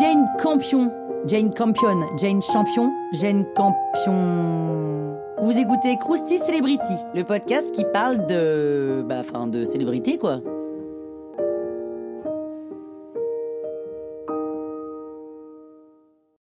Jane Campion. Jane Campion. Jane Champion. Jane Campion. Vous écoutez Krusty Celebrity, le podcast qui parle de. Bah, enfin, de célébrité, quoi.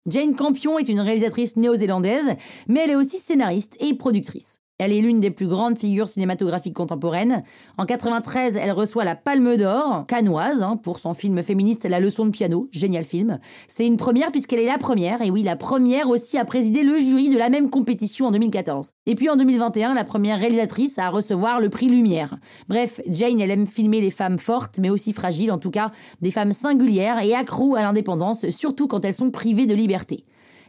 Jane Campion est une réalisatrice néo-zélandaise, mais elle est aussi scénariste et productrice. Elle est l'une des plus grandes figures cinématographiques contemporaines. En 93, elle reçoit la Palme d'Or, canoise, hein, pour son film féministe La leçon de piano, génial film. C'est une première puisqu'elle est la première, et oui, la première aussi à présider le jury de la même compétition en 2014. Et puis en 2021, la première réalisatrice à recevoir le prix Lumière. Bref, Jane, elle aime filmer les femmes fortes, mais aussi fragiles, en tout cas des femmes singulières et accros à l'indépendance, surtout quand elles sont privées de liberté.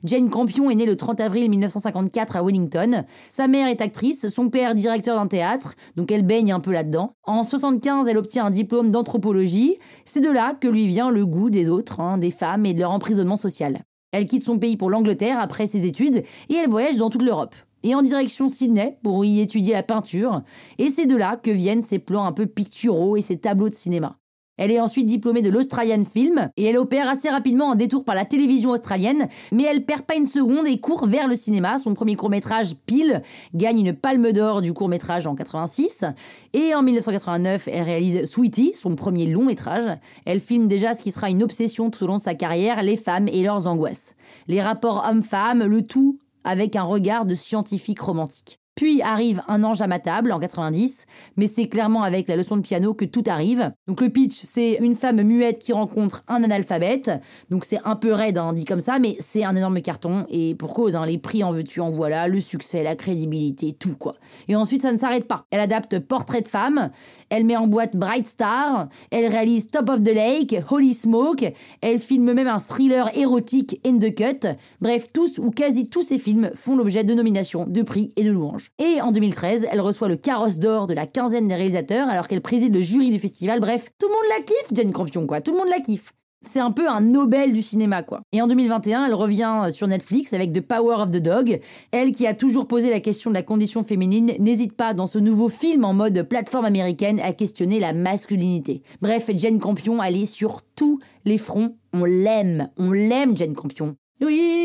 Jane Campion est née le 30 avril 1954 à Wellington. Sa mère est actrice, son père directeur d'un théâtre, donc elle baigne un peu là-dedans. En 75, elle obtient un diplôme d'anthropologie. C'est de là que lui vient le goût des autres, hein, des femmes et de leur emprisonnement social. Elle quitte son pays pour l'Angleterre après ses études et elle voyage dans toute l'Europe. Et en direction Sydney pour y étudier la peinture. Et c'est de là que viennent ses plans un peu picturaux et ses tableaux de cinéma. Elle est ensuite diplômée de l'Australian Film et elle opère assez rapidement un détour par la télévision australienne, mais elle perd pas une seconde et court vers le cinéma. Son premier court-métrage, Pile, gagne une palme d'or du court-métrage en 86. Et en 1989, elle réalise Sweetie, son premier long-métrage. Elle filme déjà ce qui sera une obsession tout au long de sa carrière, les femmes et leurs angoisses. Les rapports hommes-femmes, le tout avec un regard de scientifique romantique. Puis arrive Un ange à ma table en 90, mais c'est clairement avec la leçon de piano que tout arrive. Donc le pitch, c'est une femme muette qui rencontre un analphabète. Donc c'est un peu raide, hein, dit comme ça, mais c'est un énorme carton. Et pour cause, hein, les prix en veux-tu, en voilà, le succès, la crédibilité, tout quoi. Et ensuite, ça ne s'arrête pas. Elle adapte Portrait de femme, elle met en boîte Bright Star, elle réalise Top of the Lake, Holy Smoke, elle filme même un thriller érotique In the Cut. Bref, tous ou quasi tous ces films font l'objet de nominations, de prix et de louanges. Et en 2013, elle reçoit le carrosse d'or de la quinzaine des réalisateurs alors qu'elle préside le jury du festival. Bref, tout le monde la kiffe, Jane Campion, quoi. Tout le monde la kiffe. C'est un peu un Nobel du cinéma, quoi. Et en 2021, elle revient sur Netflix avec The Power of the Dog. Elle qui a toujours posé la question de la condition féminine, n'hésite pas dans ce nouveau film en mode plateforme américaine à questionner la masculinité. Bref, Jane Campion, elle est sur tous les fronts. On l'aime, on l'aime, Jane Campion. Oui,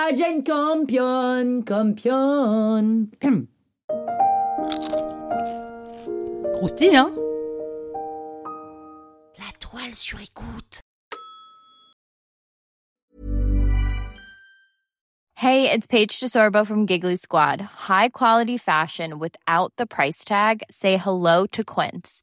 à Campion, Campion. Croustille, hein La toile sur écoute. Hey, it's Paige DeSorbo from Giggly Squad. High quality fashion without the price tag. Say hello to Quince.